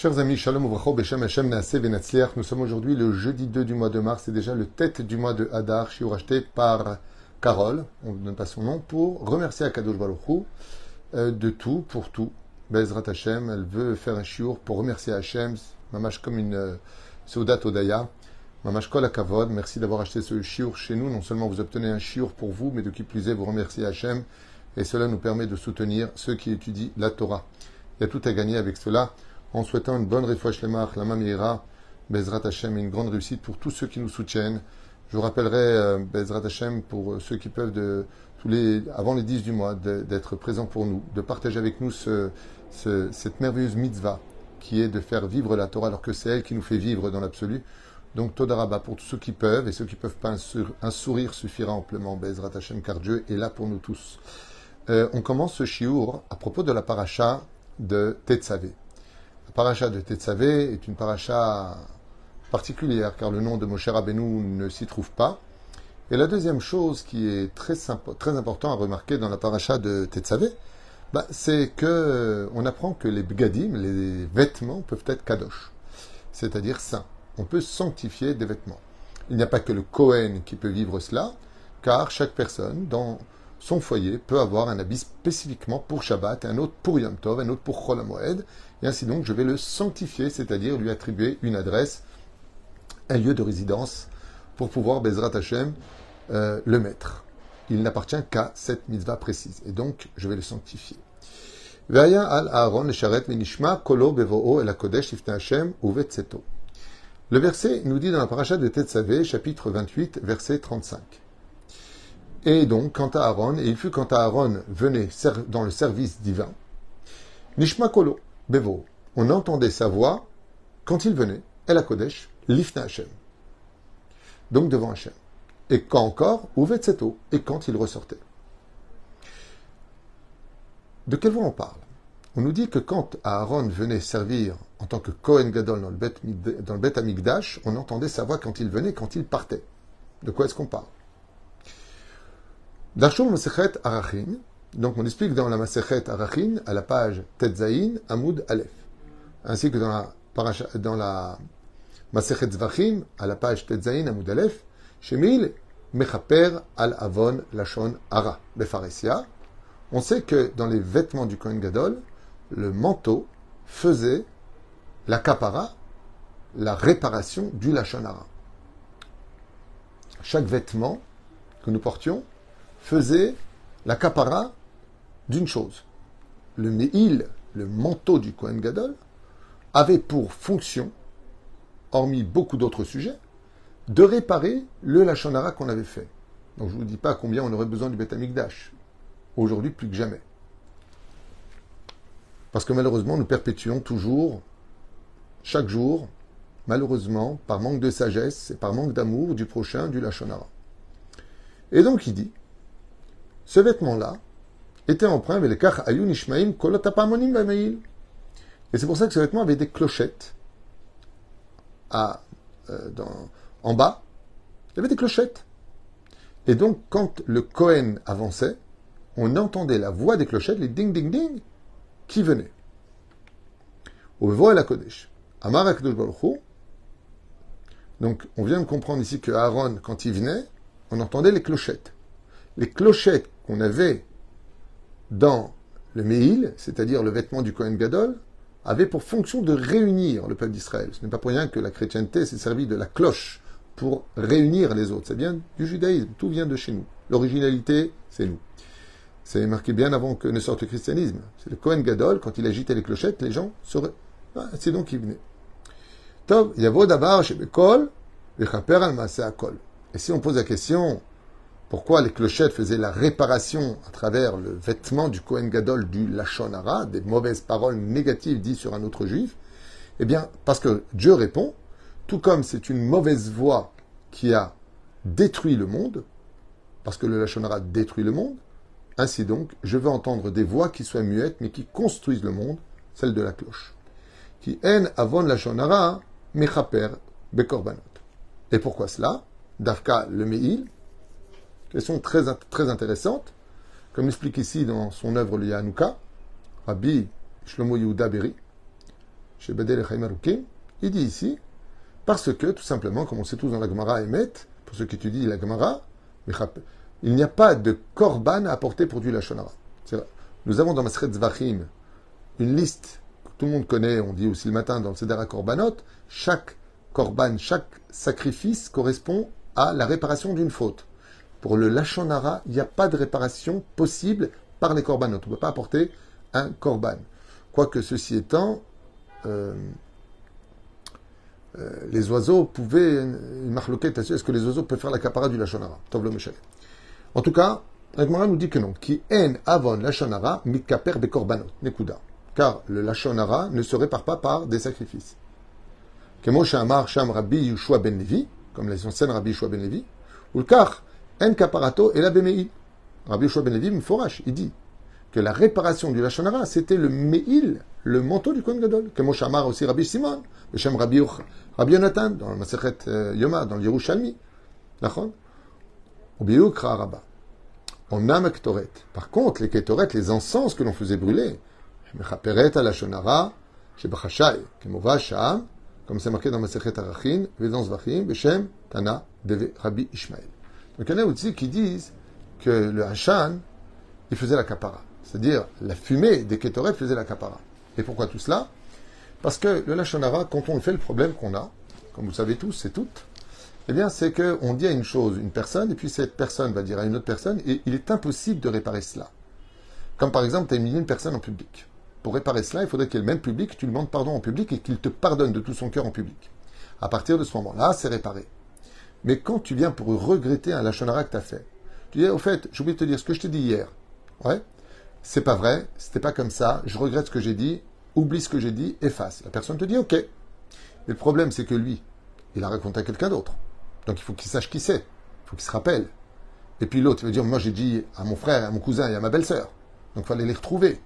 Chers amis, Shalom Uvracho, Beshem Hashem Naase Benatzliach. Nous sommes aujourd'hui le jeudi 2 du mois de mars. C'est déjà le tête du mois de Hadar, shiur acheté par Carole, on ne donne pas son nom, pour remercier Akadosh Baruch Hu, euh, de tout, pour tout. Bezrat Hashem, elle veut faire un shiur pour remercier Hashem, mamash comme une euh, Seudat Odaya. Mamash Kol Akavod, merci d'avoir acheté ce shiur chez nous. Non seulement vous obtenez un shiur pour vous, mais de qui plus est, vous remerciez Hashem. Et cela nous permet de soutenir ceux qui étudient la Torah. Il y a tout à gagner avec cela en souhaitant une bonne refouach lemach, la Mamira, Bezrat Hashem une grande réussite pour tous ceux qui nous soutiennent. Je vous rappellerai euh, Bezrat Hashem pour euh, ceux qui peuvent de tous les avant les 10 du mois d'être présents pour nous, de partager avec nous ce, ce, cette merveilleuse mitzvah qui est de faire vivre la Torah alors que c'est elle qui nous fait vivre dans l'absolu. Donc Todaraba pour tous ceux qui peuvent et ceux qui peuvent pas, un, sourire suffira amplement. Bezrat Hashem car Dieu est là pour nous tous. Euh, on commence ce shiur à propos de la paracha de Tetzavé. La paracha de Tetzavé est une paracha particulière car le nom de Moshe Rabbeinu ne s'y trouve pas. Et la deuxième chose qui est très, très important à remarquer dans la paracha de Tetzavé, bah, c'est que on apprend que les bgadim, les vêtements, peuvent être kadosh, c'est-à-dire saints. On peut sanctifier des vêtements. Il n'y a pas que le Kohen qui peut vivre cela, car chaque personne, dans son foyer peut avoir un habit spécifiquement pour Shabbat, un autre pour Yom Tov, un autre pour Chol et ainsi donc je vais le sanctifier, c'est-à-dire lui attribuer une adresse, un lieu de résidence, pour pouvoir, Bezrat Hashem, euh, le mettre. Il n'appartient qu'à cette mitzvah précise, et donc je vais le sanctifier. Le verset nous dit dans la paracha de Tetzavé, chapitre 28, verset 35. Et donc, quant à Aaron, et il fut quand Aaron venait dans le service divin, Nishma Kolo, Bevo, on entendait sa voix quand il venait, El Kodesh, Lifna Hashem. Donc devant Hashem. Et quand encore, Uvetzeto, et quand il ressortait. De quelle voix on parle? On nous dit que quand Aaron venait servir en tant que Kohen Gadol dans le Bet, Amigdash, on entendait sa voix quand il venait, quand il partait. De quoi est-ce qu'on parle? Darshon Masechet Arachin, donc on explique dans la Masechet Arachin, à la page Tetzain, Amoud Aleph, ainsi que dans la, dans la Zvachim, à la page Tetzain, Amoud Aleph, Shemil Mechaper al Avon Lachon Ara, Befaresia. On sait que dans les vêtements du Kohen Gadol, le manteau faisait la kapara, la réparation du Lachon Ara. Chaque vêtement que nous portions faisait la capara d'une chose. Le Meil, le manteau du Kohen Gadol, avait pour fonction, hormis beaucoup d'autres sujets, de réparer le Lachonara qu'on avait fait. Donc je ne vous dis pas combien on aurait besoin du Beth Aujourd'hui, plus que jamais. Parce que malheureusement, nous perpétuons toujours, chaque jour, malheureusement, par manque de sagesse et par manque d'amour du prochain, du Lachonara. Et donc il dit, ce vêtement-là était emprunt avec le kach ayun ishmaim kolatapamonim Et c'est pour ça que ce vêtement avait des clochettes à, euh, en bas. Il y avait des clochettes. Et donc, quand le Kohen avançait, on entendait la voix des clochettes, les ding ding ding, qui venaient. Au la Kodesh. Amar Donc, on vient de comprendre ici que Aaron, quand il venait, on entendait les clochettes. Les clochettes qu'on avait dans le Meil, c'est-à-dire le vêtement du Kohen Gadol, avait pour fonction de réunir le peuple d'Israël. Ce n'est pas pour rien que la chrétienté s'est servie de la cloche pour réunir les autres. C'est bien du judaïsme, tout vient de chez nous. L'originalité, c'est nous. C'est marqué bien avant que ne sorte le christianisme. C'est le Kohen Gadol, quand il agitait les clochettes, les gens seraient... Ah, c'est donc qu'il venait. Tov, al Et si on pose la question, pourquoi les clochettes faisaient la réparation à travers le vêtement du Kohen Gadol du Lachonara, des mauvaises paroles négatives dites sur un autre juif? Eh bien, parce que Dieu répond, tout comme c'est une mauvaise voix qui a détruit le monde, parce que le Lachonara détruit le monde, ainsi donc, je veux entendre des voix qui soient muettes, mais qui construisent le monde, celle de la cloche. Qui en avon Lachonara, mechaper bekorbanot. Et pourquoi cela? Dafka le Meil, Question très, très intéressante, comme l'explique ici dans son œuvre le Yanouka, Rabbi Shlomo Yehuda Beri. chez il dit ici, parce que, tout simplement, comme on sait tous dans la Gemara Emet, pour ceux qui étudient la Gemara, il n'y a pas de korban à apporter pour du Lachonara. Nous avons dans Masret Zvachim une liste que tout le monde connaît, on dit aussi le matin dans le Sedera Korbanot, chaque korban, chaque sacrifice correspond à la réparation d'une faute. Pour le Lachonara, il n'y a pas de réparation possible par les korbanot. On ne peut pas apporter un korban. Quoique ceci étant, euh, euh, les oiseaux pouvaient, est-ce que les oiseaux peuvent faire la capara du Lachonara? En tout cas, Agmara nous dit que non. Qui en avon Lachonara mikaper bekorbanot. Nekuda. Car le Lachonara ne se répare pas par des sacrifices. Kemo Amar Sham Rabbi Yushua ben Levi, comme les anciennes Rabbi Yushua ben Levi, ou le car en kaparato et la bemei. Rabbi Yushua ben Levi forache, il dit que la réparation du Lachonara, c'était le meil, le manteau du Kohen Gadol. Kemo Amar aussi Rabbi Simon, Shem Rabbi, Rabbi Yonatan, dans le Masechet euh, Yoma, dans le Yerushalmi. D'accord Ou Rabba. On a Ketoret. Par contre, les Ketoret, les encens que l'on faisait brûler, Mechaperet à la Shonara, chez Bachashai, Kemova Sham, comme c'est marqué dans Masechet Arachin, Vedans Vachim, Beshem, Tana, Deve, Rabbi Ishmael. Donc il y en a aussi qui disent que le Hashan, il faisait la kapara. C'est-à-dire, la fumée des Ketoret faisait la kapara. Et pourquoi tout cela? Parce que le Lachonara, quand on le fait, le problème qu'on a, comme vous savez tous et toutes, eh bien, c'est qu'on dit à une chose, une personne, et puis cette personne va dire à une autre personne, et il est impossible de réparer cela. Comme par exemple, tu as humilié une personne en public. Pour réparer cela, il faudrait qu'il y ait le même public, tu lui demandes pardon en public et qu'il te pardonne de tout son cœur en public. À partir de ce moment-là, c'est réparé. Mais quand tu viens pour regretter un lachonara que tu as fait, tu dis, au fait, j'ai oublié de te dire ce que je t'ai dit hier. Ouais, c'est pas vrai, c'était pas comme ça, je regrette ce que j'ai dit, oublie ce que j'ai dit, efface. La personne te dit, ok. Mais le problème, c'est que lui, il a raconté à quelqu'un d'autre. Donc il faut qu'il sache qui c'est. Il faut qu'il se rappelle. Et puis l'autre, il va dire, moi j'ai dit à mon frère, à mon cousin et à ma belle-sœur. Donc il fallait les retrouver.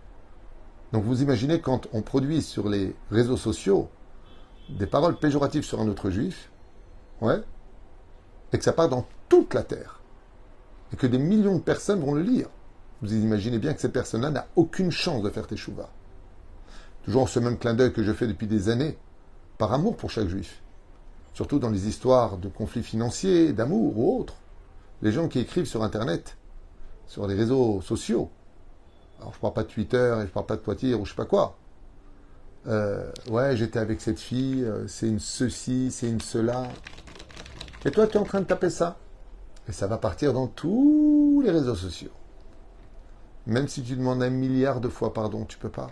Donc vous imaginez quand on produit sur les réseaux sociaux des paroles péjoratives sur un autre juif, ouais, et que ça part dans toute la terre, et que des millions de personnes vont le lire. Vous imaginez bien que ces personnes-là n'ont aucune chance de faire teshuva. Toujours ce même clin d'œil que je fais depuis des années, par amour pour chaque juif. Surtout dans les histoires de conflits financiers, d'amour ou autres. Les gens qui écrivent sur Internet, sur les réseaux sociaux, alors je parle pas de Twitter et je parle pas de Poitiers ou je sais pas quoi. Euh, ouais, j'étais avec cette fille, euh, c'est une ceci, c'est une cela. Et toi, tu es en train de taper ça. Et ça va partir dans tous les réseaux sociaux. Même si tu demandes un milliard de fois pardon, tu peux pas.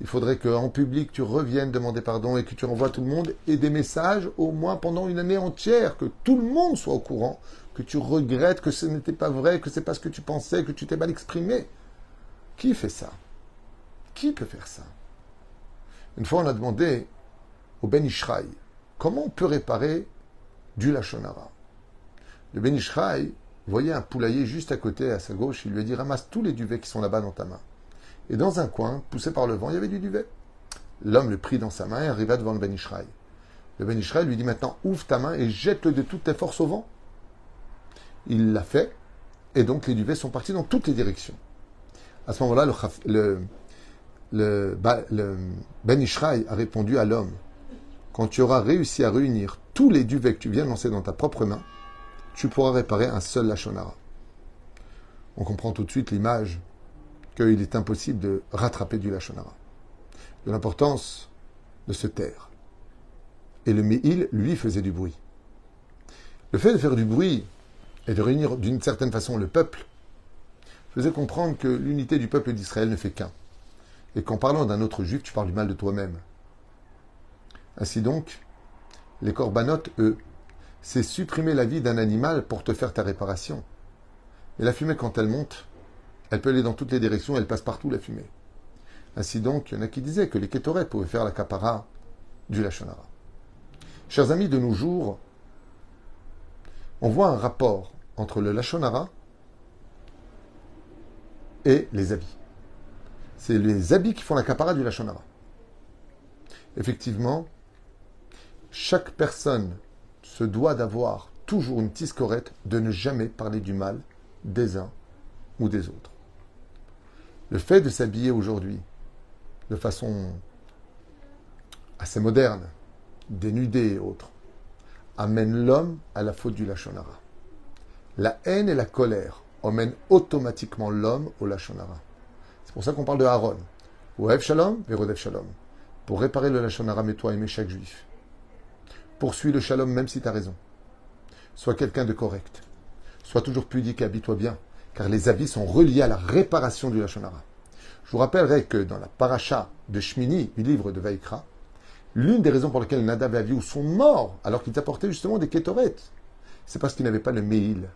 Il faudrait qu'en public, tu reviennes demander pardon et que tu renvoies tout le monde et des messages au moins pendant une année entière, que tout le monde soit au courant, que tu regrettes que ce n'était pas vrai, que c'est pas ce que tu pensais, que tu t'es mal exprimé. Qui fait ça? Qui peut faire ça? Une fois, on a demandé au Ben Ishraï comment on peut réparer du Lachonara. Le Ben Ishraï voyait un poulailler juste à côté, à sa gauche. Il lui a dit ramasse tous les duvets qui sont là-bas dans ta main. Et dans un coin, poussé par le vent, il y avait du duvet. L'homme le prit dans sa main et arriva devant le Ben Ishraï. Le Ben Ishraï lui dit maintenant ouvre ta main et jette-le de toutes tes forces au vent. Il l'a fait, et donc les duvets sont partis dans toutes les directions. À ce moment-là, le, le, Ben a répondu à l'homme Quand tu auras réussi à réunir tous les duvets que tu viens de lancer dans ta propre main, tu pourras réparer un seul Lachonara. On comprend tout de suite l'image qu'il est impossible de rattraper du Lachonara. De l'importance de se taire. Et le Me'il, lui, faisait du bruit. Le fait de faire du bruit et de réunir d'une certaine façon le peuple faisait comprendre que l'unité du peuple d'Israël ne fait qu'un. Et qu'en parlant d'un autre juif, tu parles du mal de toi-même. Ainsi donc, les corbanotes, eux, c'est supprimer la vie d'un animal pour te faire ta réparation. Et la fumée, quand elle monte, elle peut aller dans toutes les directions, elle passe partout la fumée. Ainsi donc, il y en a qui disaient que les Kétorets pouvaient faire la capara du Lachonara. Chers amis, de nos jours, on voit un rapport entre le Lachonara et les habits. C'est les habits qui font la capara du Lachonara. Effectivement, chaque personne se doit d'avoir toujours une tiscorette de ne jamais parler du mal des uns ou des autres. Le fait de s'habiller aujourd'hui de façon assez moderne, dénudé et autres, amène l'homme à la faute du Lachonara. La haine et la colère emmènent automatiquement l'homme au Lachonara. C'est pour ça qu'on parle de Aaron. Oev Shalom, Verodev Shalom. Pour réparer le Lachonara, mets-toi aimer chaque juif. Poursuis le Shalom même si tu as raison. Sois quelqu'un de correct. Sois toujours pudique et habille-toi bien, car les habits sont reliés à la réparation du Lachonara. Je vous rappellerai que dans la paracha de Shmini, du livre de Vaikra, l'une des raisons pour lesquelles Nadav et Avihu sont morts alors qu'ils apportaient justement des kétorettes, c'est parce qu'ils n'avaient pas le Meil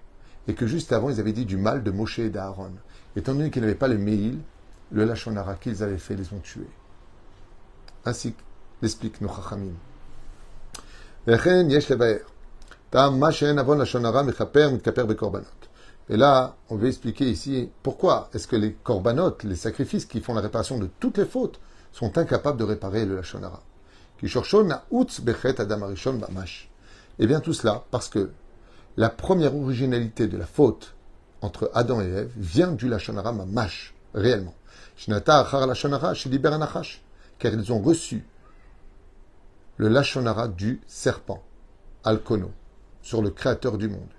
et que juste avant ils avaient dit du mal de Moshe et d'Aaron. Étant donné qu'ils n'avaient pas le Meil, le Lachonara qu'ils avaient fait les ont tués. Ainsi l'explique nos Chachamim. Et là, on veut expliquer ici pourquoi est-ce que les corbanotes, les sacrifices qui font la réparation de toutes les fautes, sont incapables de réparer le Lachonara. Et bien tout cela parce que la première originalité de la faute entre Adam et Ève vient du Lachonara Mamash, réellement. Car ils ont reçu le Lachonara du serpent, Alkono, sur le créateur du monde.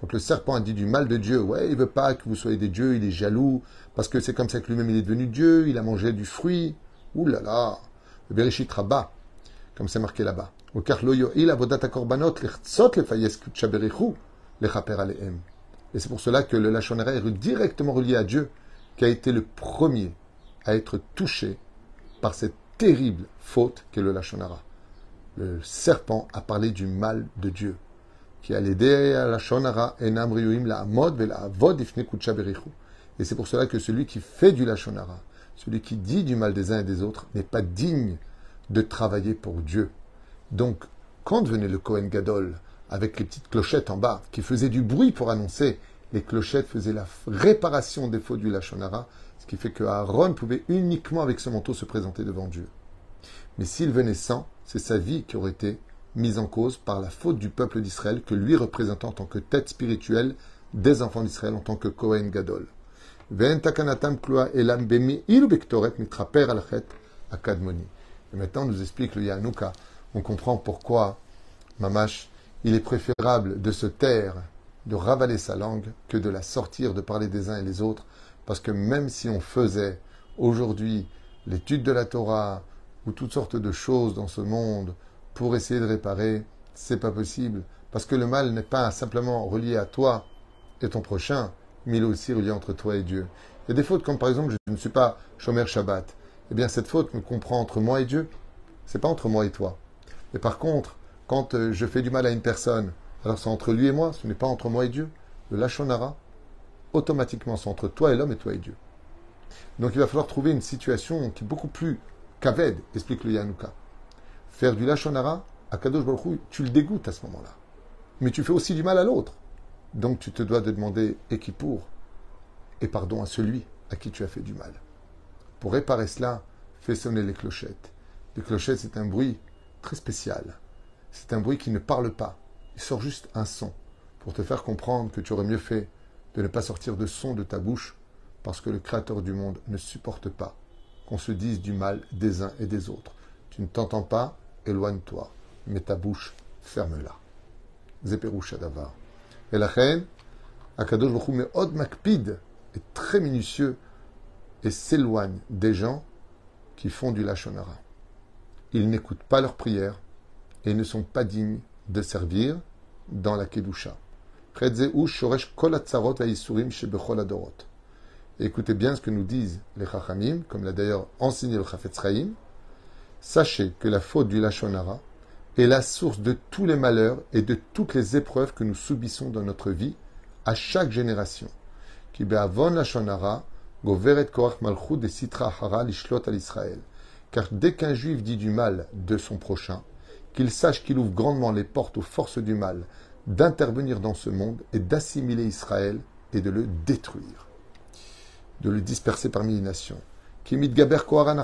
Quand le serpent a dit du mal de Dieu, ouais, il veut pas que vous soyez des dieux, il est jaloux, parce que c'est comme ça que lui-même il est devenu Dieu, il a mangé du fruit. Ouh là là, le Bereshit Rabba, comme c'est marqué là-bas. Et c'est pour cela que le Lachonara est directement relié à Dieu, qui a été le premier à être touché par cette terrible faute qu'est le Lachonara. Le serpent a parlé du mal de Dieu qui a l'aider à la shonara enam la amod la avod Et c'est pour cela que celui qui fait du lachonara, celui qui dit du mal des uns et des autres, n'est pas digne de travailler pour Dieu. Donc, quand venait le Kohen Gadol avec les petites clochettes en bas, qui faisaient du bruit pour annoncer, les clochettes faisaient la réparation des faux du lachonara, ce qui fait que Aaron pouvait uniquement avec ce manteau se présenter devant Dieu. Mais s'il venait sans, c'est sa vie qui aurait été mise en cause par la faute du peuple d'Israël que lui représentant en tant que tête spirituelle des enfants d'Israël en tant que Kohen Gadol. Et maintenant, on nous explique le Yanouka. On comprend pourquoi, Mamash, il est préférable de se taire, de ravaler sa langue, que de la sortir, de parler des uns et les autres. Parce que même si on faisait aujourd'hui l'étude de la Torah ou toutes sortes de choses dans ce monde, pour essayer de réparer, c'est pas possible. Parce que le mal n'est pas simplement relié à toi et ton prochain, mais il est aussi relié entre toi et Dieu. Il y a des fautes comme par exemple, je ne suis pas Shomer Shabbat. Eh bien, cette faute me comprend entre moi et Dieu. C'est pas entre moi et toi. Mais par contre, quand euh, je fais du mal à une personne, alors c'est entre lui et moi, ce n'est pas entre moi et Dieu. Le Lachonara, automatiquement, c'est entre toi et l'homme et toi et Dieu. Donc il va falloir trouver une situation qui est beaucoup plus kaved, explique le Yanouka. Faire du lachonara, à Kadosh Baruch tu le dégoûtes à ce moment-là. Mais tu fais aussi du mal à l'autre. Donc tu te dois de demander pour et pardon à celui à qui tu as fait du mal. Pour réparer cela, fais sonner les clochettes. Les clochettes, c'est un bruit très spécial. C'est un bruit qui ne parle pas. Il sort juste un son pour te faire comprendre que tu aurais mieux fait de ne pas sortir de son de ta bouche parce que le Créateur du monde ne supporte pas qu'on se dise du mal des uns et des autres. Tu ne t'entends pas, éloigne-toi, mais ta bouche, ferme-la. Et la reine, Akadosh Baruch Od Makpid, est très minutieux et s'éloigne des gens qui font du Lachonara. Ils n'écoutent pas leurs prières et ne sont pas dignes de servir dans la Kedusha. Écoutez bien ce que nous disent les Chachamim, comme l'a d'ailleurs enseigné le Chafetz Chaim, Sachez que la faute du Lachonara est la source de tous les malheurs et de toutes les épreuves que nous subissons dans notre vie à chaque génération. Lachonara, Car dès qu'un juif dit du mal de son prochain, qu'il sache qu'il ouvre grandement les portes aux forces du mal d'intervenir dans ce monde et d'assimiler Israël et de le détruire, de le disperser parmi les nations. Kimit Gaber Kohara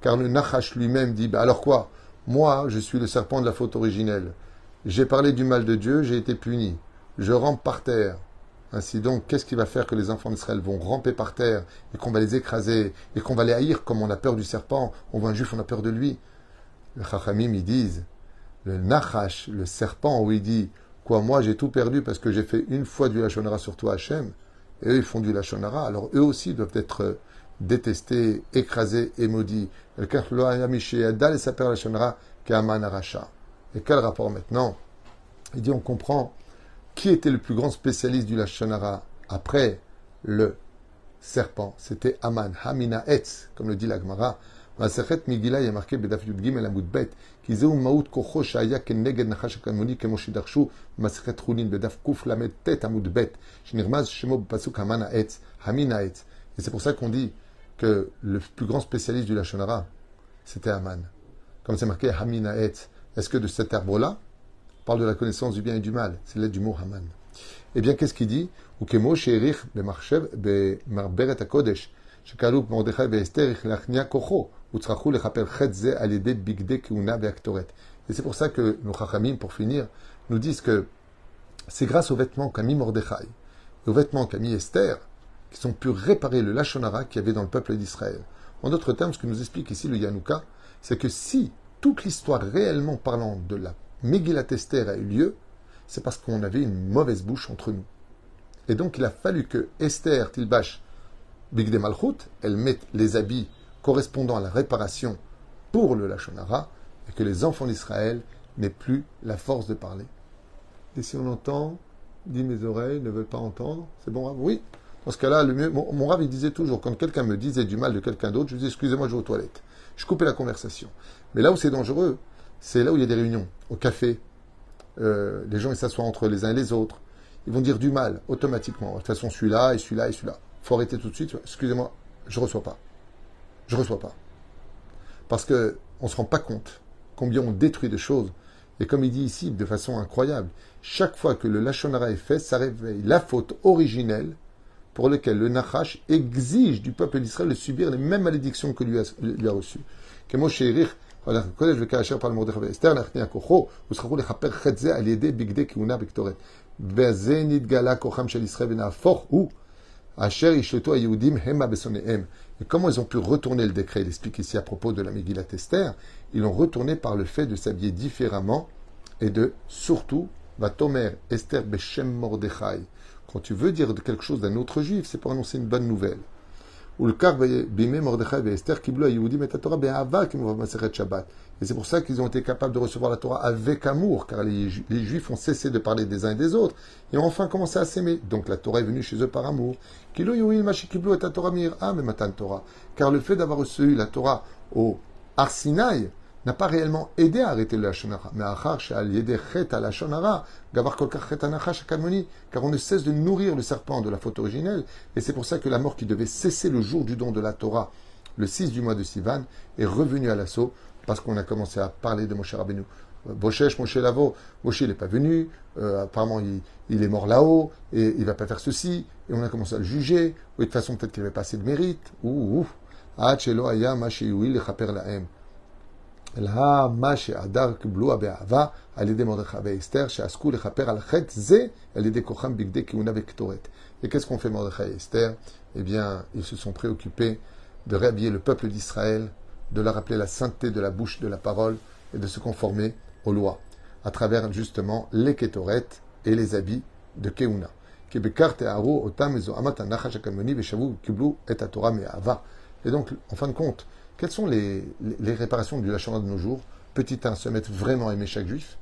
car le Nachash lui-même dit bah Alors quoi? Moi, je suis le serpent de la faute originelle. J'ai parlé du mal de Dieu, j'ai été puni. Je rampe par terre. Ainsi donc, qu'est-ce qui va faire que les enfants d'Israël vont ramper par terre et qu'on va les écraser et qu'on va les haïr comme on a peur du serpent? On voit un juif, on a peur de lui. Les Chachamim, ils disent, le Nachash, le serpent, où il dit, quoi, moi j'ai tout perdu parce que j'ai fait une fois du Lachonara sur toi, Hachem, et eux ils font du Lachonara, alors eux aussi doivent être détestés, écrasés et maudits. Et quel rapport maintenant? Il dit, on comprend qui était le plus grand spécialiste du Lachonara après le serpent C'était Aman, Hamina Etz, comme le dit la Gemara. Bet, Nachash Kemoshi Darshu, Haman Et c'est pour ça qu'on dit que le plus grand spécialiste du Lachonara, c'était Haman. Comme c'est marqué Hamin Haetz, est-ce que de cet arbre-là, on parle de la connaissance du bien et du mal? C'est l'aide du mot Haman. Eh bien, qu'est-ce qu'il dit? Et c'est pour ça que nos Chachamim, pour finir, nous disent que c'est grâce aux vêtements qu'a mis Mordechai et aux vêtements qu'a mis Esther qu'ils ont pu réparer le Lachonara qu'il y avait dans le peuple d'Israël. En d'autres termes, ce que nous explique ici le Yanouka, c'est que si toute l'histoire réellement parlant de la Megillat Esther a eu lieu, c'est parce qu'on avait une mauvaise bouche entre nous. Et donc il a fallu que Esther Tilbash Bigde Malchut, elle mette les habits correspondant à la réparation pour le Lachonara, et que les enfants d'Israël n'aient plus la force de parler. Et si on entend, dit mes oreilles ne veulent pas entendre, c'est bon, oui. Dans ce cas-là, le mieux, mon, mon disait toujours, quand quelqu'un me disait du mal de quelqu'un d'autre, je disais, excusez-moi, je vais aux toilettes. Je coupais la conversation. Mais là où c'est dangereux, c'est là où il y a des réunions, au café. Euh, les gens, ils s'assoient entre les uns et les autres ils vont dire du mal automatiquement. De toute façon, celui-là et celui-là et celui-là. Il faut arrêter tout de suite. Excusez-moi, je ne reçois pas. Je ne reçois pas. Parce qu'on ne se rend pas compte combien on détruit des choses. Et comme il dit ici, de façon incroyable, chaque fois que le Lachonara est fait, ça réveille la faute originelle pour laquelle le Nachash exige du peuple d'Israël de subir les mêmes malédictions que lui a, lui a reçues. Et comment ils ont pu retourner le décret? Il explique ici à propos de la Megillat Esther. Ils l'ont retourné par le fait de s'habiller différemment et de surtout, Vatomer Esther Beshem Mordechai. Quand tu veux dire quelque chose d'un autre juif, c'est pour annoncer une bonne nouvelle. Et c'est pour ça qu'ils ont été capables de recevoir la Torah avec amour, car les, Juifs ont cessé de parler des uns et des autres et ont enfin commencé à s'aimer. Donc la Torah est venue chez eux par amour. Car le fait d'avoir reçu la Torah au Arsinaï, n'a pas réellement aidé à arrêter le Lachonara. Mais car on ne cesse de nourrir le serpent de la faute originelle, et c'est pour ça que la mort qui devait cesser le jour du don de la Torah, le 6 du mois de Sivan, est revenue à l'assaut, parce qu'on a commencé à parler de Moshe Rabbeinu. Bochesh, Moshe Lavo, Moshe n'est pas venu, euh, apparemment il, est mort là-haut, et il va pas faire ceci, et on a commencé à le juger, ou de toute façon peut-être qu'il n'avait pas assez de mérite, ou, ou, et qu'est-ce qu'on fait Mordechai et Esther Eh bien, ils se sont préoccupés de réhabiller le peuple d'Israël, de leur rappeler la sainteté de la bouche, de la parole, et de se conformer aux lois, à travers justement les Ketoret et les habits de Keuna. Et donc, en fin de compte, quelles sont les, réparations du lachonara de nos jours Petit 1, se mettre vraiment à aimer chaque juif.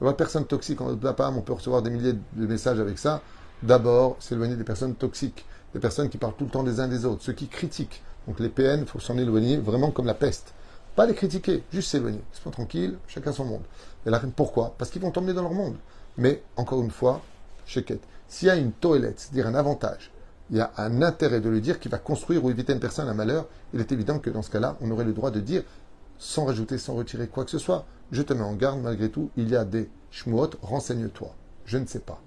La personne toxique, on on peut recevoir des milliers de messages avec ça. D'abord, s'éloigner des personnes toxiques, des personnes qui parlent tout le temps des uns des autres, ceux qui critiquent. Donc les PN, il faut s'en éloigner vraiment comme la peste. Pas les critiquer, juste s'éloigner. Ils sont tranquilles, chacun son monde. Et la reine, pourquoi? Parce qu'ils vont t'emmener dans leur monde. Mais, encore une fois, chez s'il y a une toilette, c'est-à-dire un avantage, il y a un intérêt de le dire qui va construire ou éviter une personne un malheur, il est évident que dans ce cas-là, on aurait le droit de dire, sans rajouter, sans retirer quoi que ce soit, je te mets en garde, malgré tout, il y a des shmuot, renseigne-toi. Je ne sais pas.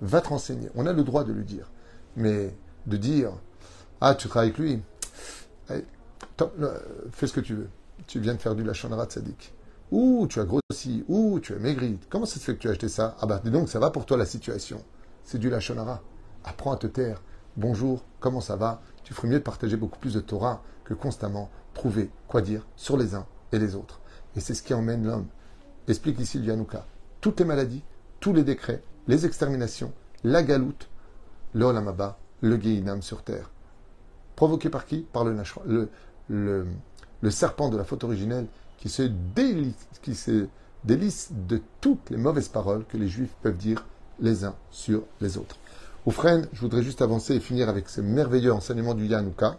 Va te renseigner. On a le droit de le dire. Mais de dire, ah, tu travailles avec lui, fais ce que tu veux. Tu viens de faire du lachonara sadique. Ou tu as grossi, ou tu as maigri. Comment ça se fait que tu as acheté ça? Ah bah dis donc, ça va pour toi la situation. C'est du lachonara. Apprends à te taire bonjour, comment ça va? Tu ferais mieux de partager beaucoup plus de Torah que constamment trouver quoi dire sur les uns et les autres. Et c'est ce qui emmène l'homme. Explique ici le Yanouka. Toutes les maladies, tous les décrets, les exterminations, la galoute, le Olamaba, le Geinam sur terre. Provoqué par qui? Par le, serpent de la faute originelle qui se délice de toutes les mauvaises paroles que les juifs peuvent dire les uns sur les autres. Oufren, je voudrais juste avancer et finir avec ce merveilleux enseignement du Yanouka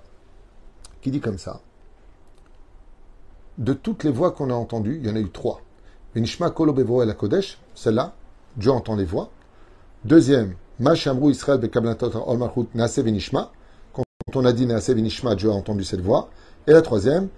qui dit comme ça. De toutes les voix qu'on a entendues, il y en a eu trois. Vinishma Kolobevo el Kodesh, celle-là, Dieu entend les voix. Deuxième, Mashamru Israël Ol Malchut Nase Vinishma. Quand on a dit Nase Vinishma, Dieu a entendu cette voix. Et la troisième,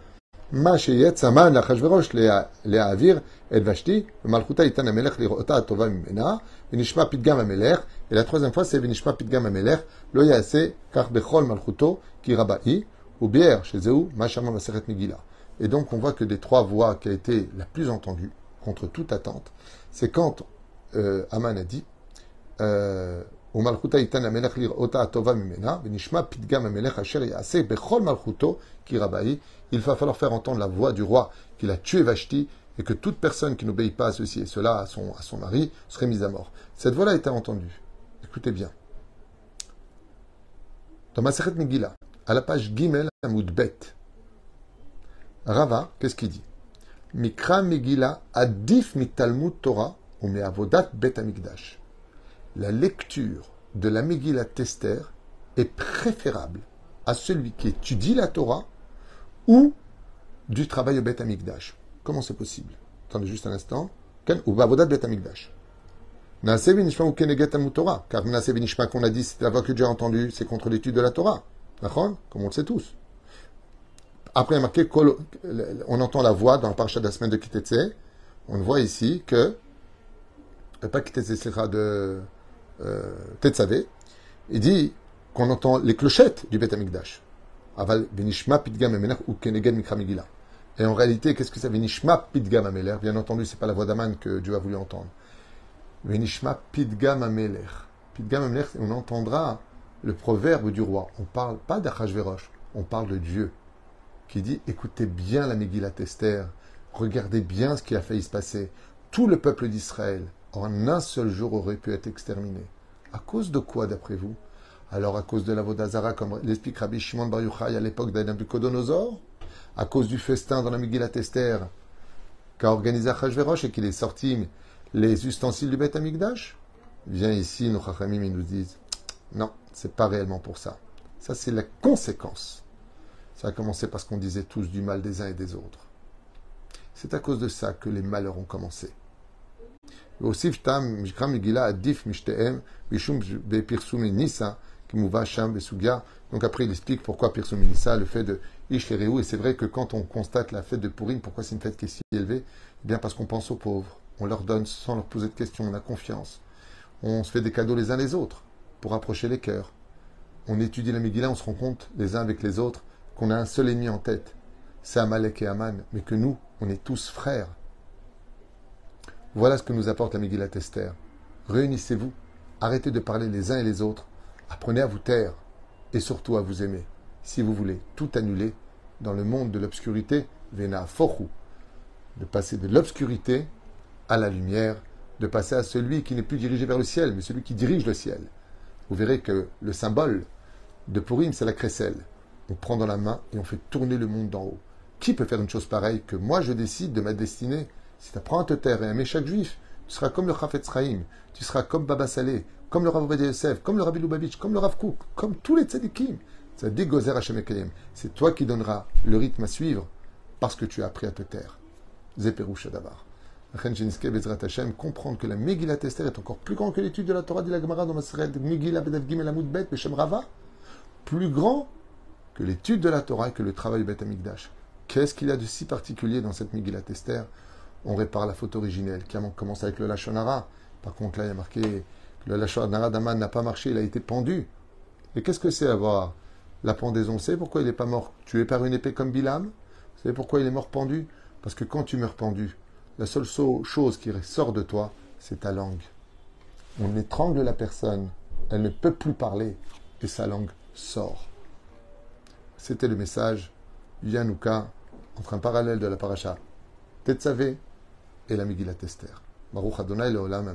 Et donc, on voit que des trois voix qui a été la plus entendue, contre toute attente, c'est quand euh, Aman a dit euh, il va falloir faire entendre la voix du roi qu'il a tué Vashti et que toute personne qui n'obéit pas à ceci et cela, à son, à son mari, serait mise à mort. Cette voix-là été entendue. Écoutez bien. Dans Maseret Megillah, à la page Gimel Bet, Rava, qu'est-ce qu'il dit? Mikra Megillah adif mitalmud Torah ou avodat bet amigdash. La lecture de la Megillah Tester est préférable à celui qui étudie la Torah ou du travail au Bet Amigdash. Comment c'est possible? Attendez juste un instant. Ou avodat Bet Amigdash. ou keneget Torah. Car Nase qu'on a dit, c'est la voix que Dieu a entendue, c'est contre l'étude de la Torah. Comme on le sait tous. Après, marqué, on entend la voix dans le parachat de la semaine de Kitetse. On voit ici que, pas Kitetse, de euh. Il dit qu'on entend les clochettes du Beth Amikdash. Aval Benishma Ameler ou. Et en réalité, qu'est-ce que c'est Benishma Bien entendu, c'est pas la voix d'Aman que Dieu a voulu entendre. Benishma Pidgam Ameler. Pidgam Ameler, on entendra le proverbe du roi. On parle pas d'Achashverosh, on parle de Dieu qui dit écoutez bien la Megillah Esther, regardez bien ce qui a failli se passer. Tout le peuple d'Israël, en un seul jour, aurait pu être exterminé. À cause de quoi, d'après vous? Alors, à cause de la Vodazara, comme l'explique Rabbi Shimon Bar Yochai à l'époque d'Anabucodonosor À cause du festin dans la Megillah Esther qu'a organisé Achashverosh et qu'il est sorti les ustensiles du Beth Amikdash Viens ici, nos Chachamim, ils nous disent non, c'est pas réellement pour ça. Ça, c'est la conséquence ça a commencé parce qu'on disait tous du mal des uns et des autres. C'est à cause de ça que les malheurs ont commencé. Donc après, il explique pourquoi Pirsum Nissa, le fait de Ishlereu. Et c'est vrai que quand on constate la fête de Purim, pourquoi c'est une fête qui est si élevée? Eh bien, parce qu'on pense aux pauvres. On leur donne sans leur poser de questions. On a confiance. On se fait des cadeaux les uns les autres pour rapprocher les cœurs. On étudie la Megillah, on se rend compte les uns avec les autres qu'on a un seul ennemi en tête, c'est Amalek et Aman, mais que nous, on est tous frères. Voilà ce que nous apporte la Megillat Esther. Réunissez-vous, arrêtez de parler les uns et les autres, apprenez à vous taire et surtout à vous aimer. Si vous voulez tout annuler dans le monde de l'obscurité, Vena Fochu, de passer de l'obscurité à la lumière, de passer à celui qui n'est plus dirigé vers le ciel, mais celui qui dirige le ciel. Vous verrez que le symbole de Purim, c'est la crécelle on prend dans la main et on fait tourner le monde d'en haut. Qui peut faire une chose pareille que moi je décide de ma destinée Si tu apprends à te taire et à aimer chaque juif, tu seras comme le Chafetz Chaim, tu seras comme Baba Saleh, comme le Rav Yosef, comme le Rabbi Lubavitch, comme le Rav Kouk, comme tous les tzadikim. C'est Gozer Hashem C'est toi qui donneras le rythme à suivre parce que tu as appris à te taire. Zeperu Shadavar. Bezrat Hashem, comprendre que la Megillat Esther est encore plus grand que l'étude de la Torah de la Gemara dans Maseret Megillah Bedav Gimel Amud Bet Rava. Plus grand que l'étude de la Torah et que le travail du Beth Amikdash. Qu'est-ce qu'il y a de si particulier dans cette Megillat Esther? On répare la faute originelle qui commence avec le Lachonara. Par contre, là, il y a marqué que le Lachonara d'Aman n'a pas marché, il a été pendu. Et qu'est-ce que c'est avoir la pendaison? C'est pourquoi il n'est pas mort tué par une épée comme Bilam? Vous savez pourquoi il est mort pendu? Parce que quand tu meurs pendu, la seule chose qui sort de toi, c'est ta langue. On étrangle la personne, elle ne peut plus parler, et sa langue sort. C'était le message Yanouka entre un parallèle de la paracha Tetzavé et la Megillat Esther. Baruch Adonai Leolam.